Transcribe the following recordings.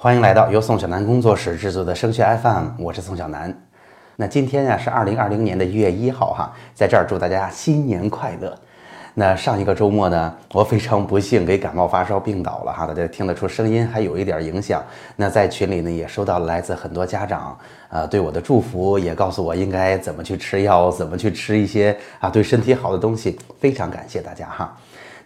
欢迎来到由宋小南工作室制作的升学 FM，我是宋小南。那今天呀是二零二零年的一月一号哈，在这儿祝大家新年快乐。那上一个周末呢，我非常不幸给感冒发烧病倒了哈，大家听得出声音还有一点影响。那在群里呢也收到了来自很多家长啊对我的祝福，也告诉我应该怎么去吃药，怎么去吃一些啊对身体好的东西，非常感谢大家哈。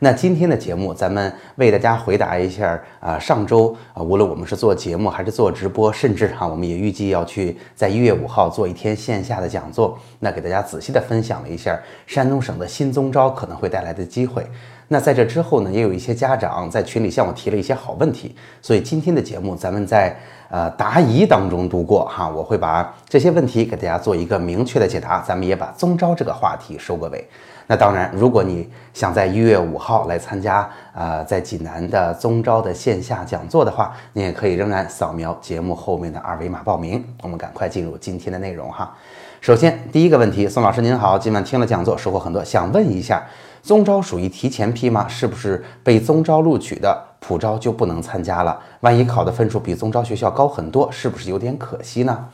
那今天的节目，咱们为大家回答一下啊，上周啊，无论我们是做节目还是做直播，甚至哈，我们也预计要去在一月五号做一天线下的讲座，那给大家仔细的分享了一下山东省的新宗招可能会带来的机会。那在这之后呢，也有一些家长在群里向我提了一些好问题，所以今天的节目咱们在呃答疑当中度过哈，我会把这些问题给大家做一个明确的解答，咱们也把宗招这个话题收个尾。那当然，如果你想在一月五号来参加，呃，在济南的宗招的线下讲座的话，你也可以仍然扫描节目后面的二维码报名。我们赶快进入今天的内容哈。首先，第一个问题，宋老师您好，今晚听了讲座，收获很多，想问一下，宗招属于提前批吗？是不是被宗招录取的普招就不能参加了？万一考的分数比宗招学校高很多，是不是有点可惜呢？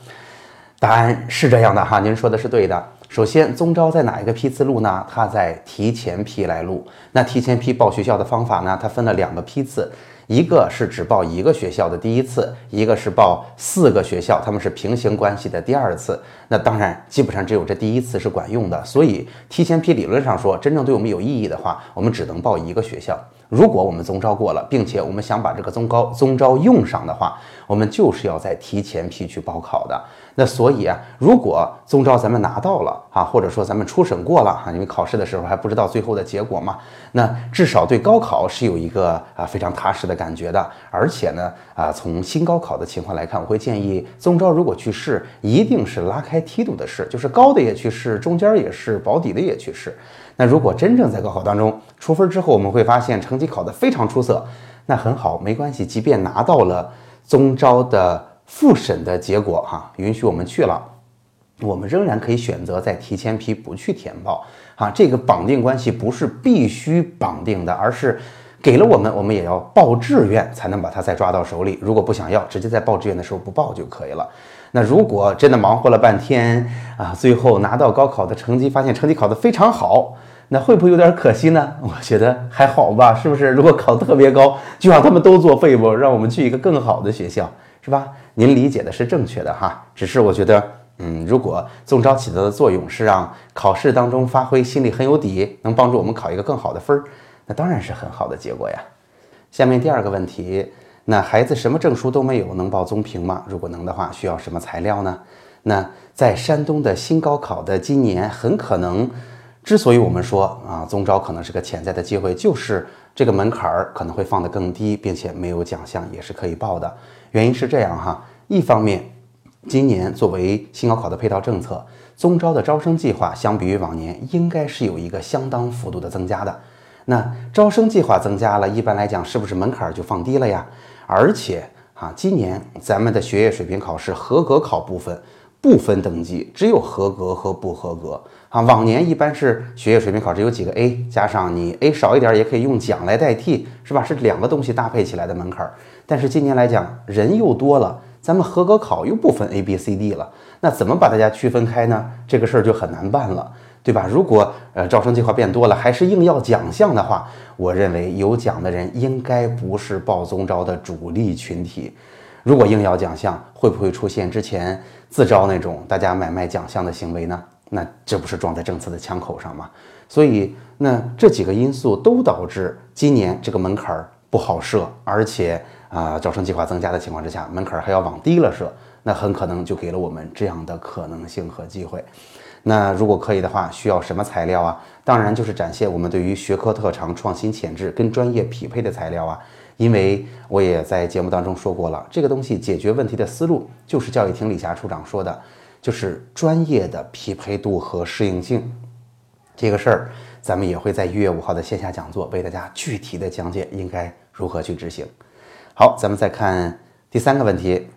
答案是这样的哈，您说的是对的。首先，宗招在哪一个批次录呢？它在提前批来录。那提前批报学校的方法呢？它分了两个批次，一个是只报一个学校的第一次，一个是报四个学校，他们是平行关系的第二次。那当然，基本上只有这第一次是管用的。所以，提前批理论上说，真正对我们有意义的话，我们只能报一个学校。如果我们宗招过了，并且我们想把这个宗高宗招用上的话，我们就是要在提前批去报考的。那所以啊，如果宗招咱们拿到了啊，或者说咱们初审过了哈，因为考试的时候还不知道最后的结果嘛，那至少对高考是有一个啊非常踏实的感觉的。而且呢啊，从新高考的情况来看，我会建议宗招如果去试，一定是拉开梯度的试，就是高的也去试，中间也是保底的也去试。那如果真正在高考当中出分之后，我们会发现成绩考得非常出色，那很好，没关系，即便拿到了宗招的。复审的结果哈，允许我们去了，我们仍然可以选择在提前批不去填报啊。这个绑定关系不是必须绑定的，而是给了我们，我们也要报志愿才能把它再抓到手里。如果不想要，直接在报志愿的时候不报就可以了。那如果真的忙活了半天啊，最后拿到高考的成绩，发现成绩考得非常好，那会不会有点可惜呢？我觉得还好吧，是不是？如果考特别高，就让他们都作废不，让我们去一个更好的学校。是吧？您理解的是正确的哈，只是我觉得，嗯，如果中招起到的作用是让考试当中发挥心里很有底，能帮助我们考一个更好的分儿，那当然是很好的结果呀。下面第二个问题，那孩子什么证书都没有，能报综评吗？如果能的话，需要什么材料呢？那在山东的新高考的今年，很可能，之所以我们说啊，中招可能是个潜在的机会，就是这个门槛儿可能会放得更低，并且没有奖项也是可以报的。原因是这样哈，一方面，今年作为新高考的配套政策，中招的招生计划相比于往年应该是有一个相当幅度的增加的。那招生计划增加了，一般来讲是不是门槛儿就放低了呀？而且啊，今年咱们的学业水平考试合格考部分不分等级，只有合格和不合格啊。往年一般是学业水平考试有几个 A，加上你 A 少一点也可以用奖来代替，是吧？是两个东西搭配起来的门槛。但是今年来讲，人又多了，咱们合格考又不分 A、B、C、D 了，那怎么把大家区分开呢？这个事儿就很难办了，对吧？如果呃招生计划变多了，还是硬要奖项的话，我认为有奖的人应该不是报综招的主力群体。如果硬要奖项，会不会出现之前自招那种大家买卖奖项的行为呢？那这不是撞在政策的枪口上吗？所以，那这几个因素都导致今年这个门槛儿不好设，而且。啊，招生计划增加的情况之下，门槛儿还要往低了设，那很可能就给了我们这样的可能性和机会。那如果可以的话，需要什么材料啊？当然就是展现我们对于学科特长、创新潜质跟专业匹配的材料啊。因为我也在节目当中说过了，这个东西解决问题的思路就是教育厅李霞处长说的，就是专业的匹配度和适应性。这个事儿，咱们也会在一月五号的线下讲座为大家具体的讲解应该如何去执行。好，咱们再看第三个问题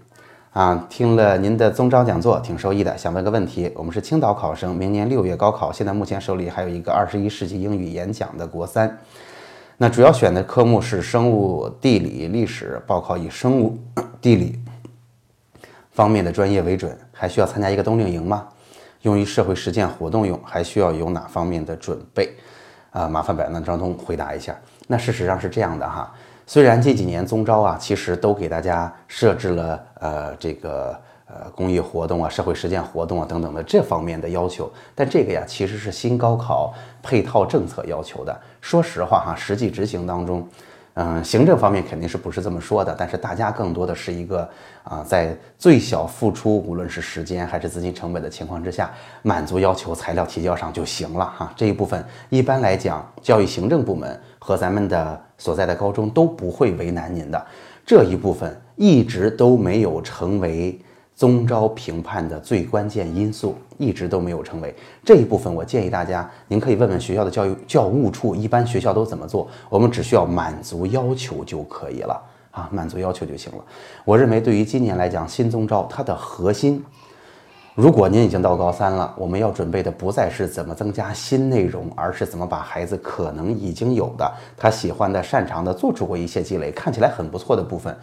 啊，听了您的宗招讲座，挺受益的。想问个问题，我们是青岛考生，明年六月高考，现在目前手里还有一个二十一世纪英语演讲的国三。那主要选的科目是生物、地理、历史，报考以生物、地理方面的专业为准。还需要参加一个冬令营吗？用于社会实践活动用，还需要有哪方面的准备？啊，麻烦百万张通回答一下。那事实上是这样的哈，虽然这几年中招啊，其实都给大家设置了呃这个呃公益活动啊、社会实践活动啊等等的这方面的要求，但这个呀其实是新高考配套政策要求的。说实话哈，实际执行当中。嗯，行政方面肯定是不是这么说的，但是大家更多的是一个啊，在最小付出，无论是时间还是资金成本的情况之下，满足要求材料提交上就行了哈。这一部分一般来讲，教育行政部门和咱们的所在的高中都不会为难您的。这一部分一直都没有成为。综招评判的最关键因素一直都没有成为这一部分，我建议大家，您可以问问学校的教育教务处，一般学校都怎么做？我们只需要满足要求就可以了啊，满足要求就行了。我认为对于今年来讲，新综招它的核心，如果您已经到高三了，我们要准备的不再是怎么增加新内容，而是怎么把孩子可能已经有的他喜欢的、擅长的做出过一些积累，看起来很不错的部分。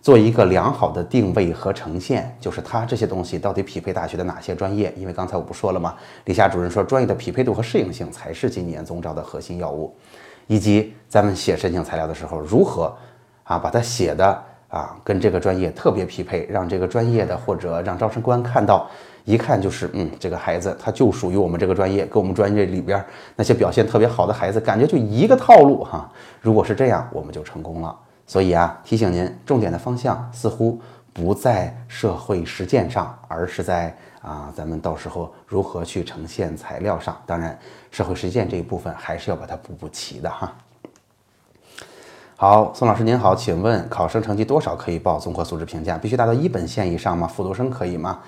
做一个良好的定位和呈现，就是它这些东西到底匹配大学的哪些专业？因为刚才我不说了吗？李霞主任说，专业的匹配度和适应性才是今年综招的核心要务，以及咱们写申请材料的时候，如何啊把它写的啊跟这个专业特别匹配，让这个专业的或者让招生官看到，一看就是嗯，这个孩子他就属于我们这个专业，跟我们专业里边那些表现特别好的孩子，感觉就一个套路哈。如果是这样，我们就成功了。所以啊，提醒您，重点的方向似乎不在社会实践上，而是在啊，咱们到时候如何去呈现材料上。当然，社会实践这一部分还是要把它补补齐的哈。好，宋老师您好，请问考生成绩多少可以报综合素质评价？必须达到一本线以上吗？复读生可以吗？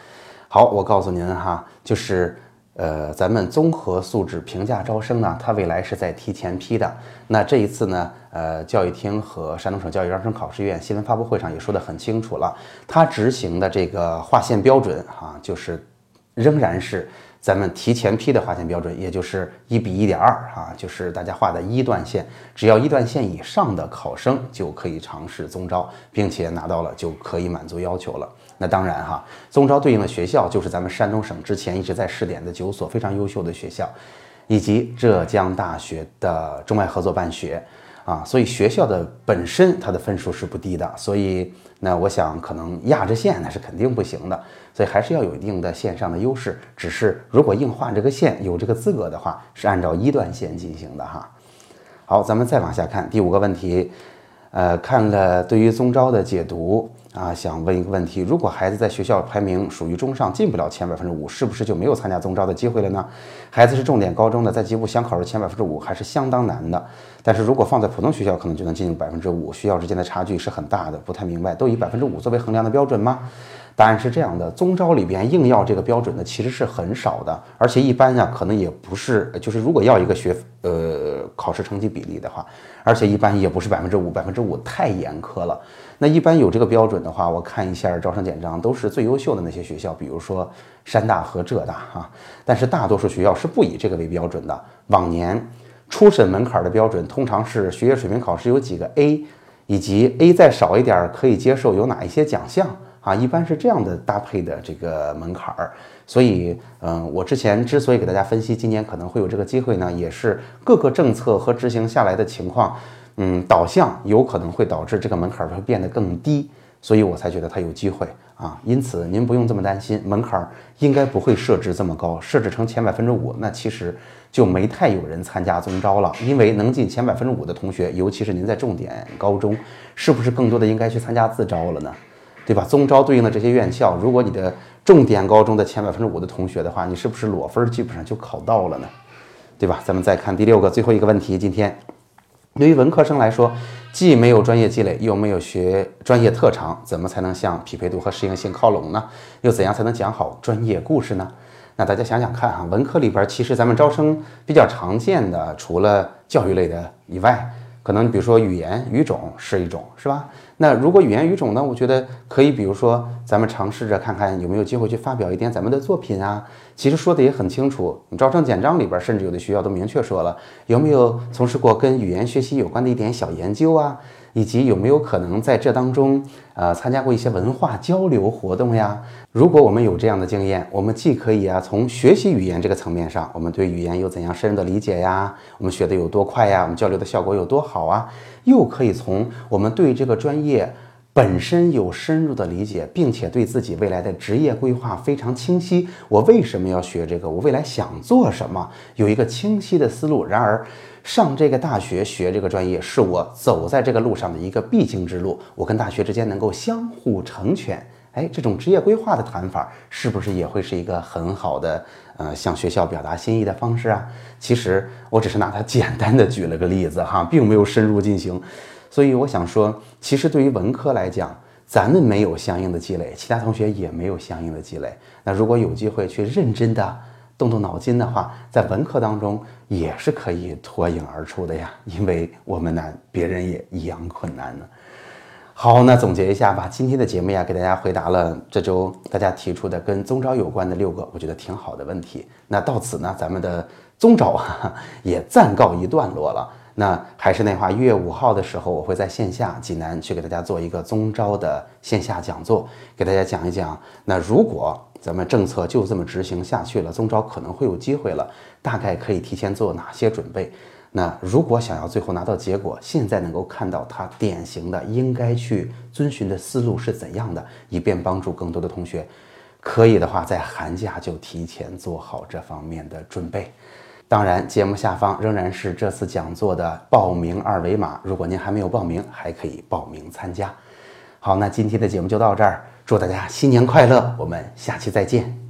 好，我告诉您哈，就是。呃，咱们综合素质评价招生呢，它未来是在提前批的。那这一次呢，呃，教育厅和山东省教育招生考试院新闻发布会上也说得很清楚了，它执行的这个划线标准哈，就是仍然是咱们提前批的划线标准，也就是一比一点二哈，就是大家画的一段线，只要一段线以上的考生就可以尝试综招，并且拿到了就可以满足要求了。那当然哈，综招对应的学校就是咱们山东省之前一直在试点的九所非常优秀的学校，以及浙江大学的中外合作办学啊，所以学校的本身它的分数是不低的，所以那我想可能压着线那是肯定不行的，所以还是要有一定的线上的优势。只是如果硬画这个线有这个资格的话，是按照一段线进行的哈。好，咱们再往下看第五个问题，呃，看了对于综招的解读。啊，想问一个问题：如果孩子在学校排名属于中上，进不了前百分之五，是不是就没有参加综招的机会了呢？孩子是重点高中的，在级部想考入前百分之五，还是相当难的。但是如果放在普通学校，可能就能进入百分之五，学校之间的差距是很大的。不太明白，都以百分之五作为衡量的标准吗？答案是这样的：综招里边硬要这个标准的其实是很少的，而且一般呀，可能也不是，就是如果要一个学呃考试成绩比例的话，而且一般也不是百分之五，百分之五太严苛了。那一般有这个标准的话，我看一下招生简章，都是最优秀的那些学校，比如说山大和浙大哈。但是大多数学校是不以这个为标准的。往年初审门槛的标准通常是学业水平考试有几个 A，以及 A 再少一点可以接受有哪一些奖项啊，一般是这样的搭配的这个门槛儿。所以，嗯，我之前之所以给大家分析今年可能会有这个机会呢，也是各个政策和执行下来的情况。嗯，导向有可能会导致这个门槛会变得更低，所以我才觉得它有机会啊。因此您不用这么担心，门槛应该不会设置这么高，设置成前百分之五，那其实就没太有人参加综招了。因为能进前百分之五的同学，尤其是您在重点高中，是不是更多的应该去参加自招了呢？对吧？综招对应的这些院校，如果你的重点高中的前百分之五的同学的话，你是不是裸分基本上就考到了呢？对吧？咱们再看第六个最后一个问题，今天。对于文科生来说，既没有专业积累，又没有学专业特长，怎么才能向匹配度和适应性靠拢呢？又怎样才能讲好专业故事呢？那大家想想看啊，文科里边其实咱们招生比较常见的，除了教育类的以外，可能比如说语言语种是一种，是吧？那如果语言语种呢，我觉得可以，比如说咱们尝试着看看有没有机会去发表一点咱们的作品啊。其实说的也很清楚，你招生简章里边甚至有的学校都明确说了，有没有从事过跟语言学习有关的一点小研究啊？以及有没有可能在这当中，呃，参加过一些文化交流活动呀？如果我们有这样的经验，我们既可以啊，从学习语言这个层面上，我们对语言有怎样深入的理解呀？我们学的有多快呀？我们交流的效果有多好啊？又可以从我们对这个专业本身有深入的理解，并且对自己未来的职业规划非常清晰。我为什么要学这个？我未来想做什么？有一个清晰的思路。然而。上这个大学学这个专业是我走在这个路上的一个必经之路，我跟大学之间能够相互成全。哎，这种职业规划的谈法是不是也会是一个很好的呃向学校表达心意的方式啊？其实我只是拿它简单的举了个例子哈，并没有深入进行。所以我想说，其实对于文科来讲，咱们没有相应的积累，其他同学也没有相应的积累。那如果有机会去认真的。动动脑筋的话，在文科当中也是可以脱颖而出的呀，因为我们难，别人也一样困难呢。好，那总结一下吧，今天的节目呀，给大家回答了这周大家提出的跟中招有关的六个我觉得挺好的问题。那到此呢，咱们的中招啊也暂告一段落了。那还是那话，一月五号的时候，我会在线下济南去给大家做一个中招的线下讲座，给大家讲一讲。那如果咱们政策就这么执行下去了，中招可能会有机会了，大概可以提前做哪些准备？那如果想要最后拿到结果，现在能够看到它典型的应该去遵循的思路是怎样的，以便帮助更多的同学，可以的话，在寒假就提前做好这方面的准备。当然，节目下方仍然是这次讲座的报名二维码，如果您还没有报名，还可以报名参加。好，那今天的节目就到这儿。祝大家新年快乐！我们下期再见。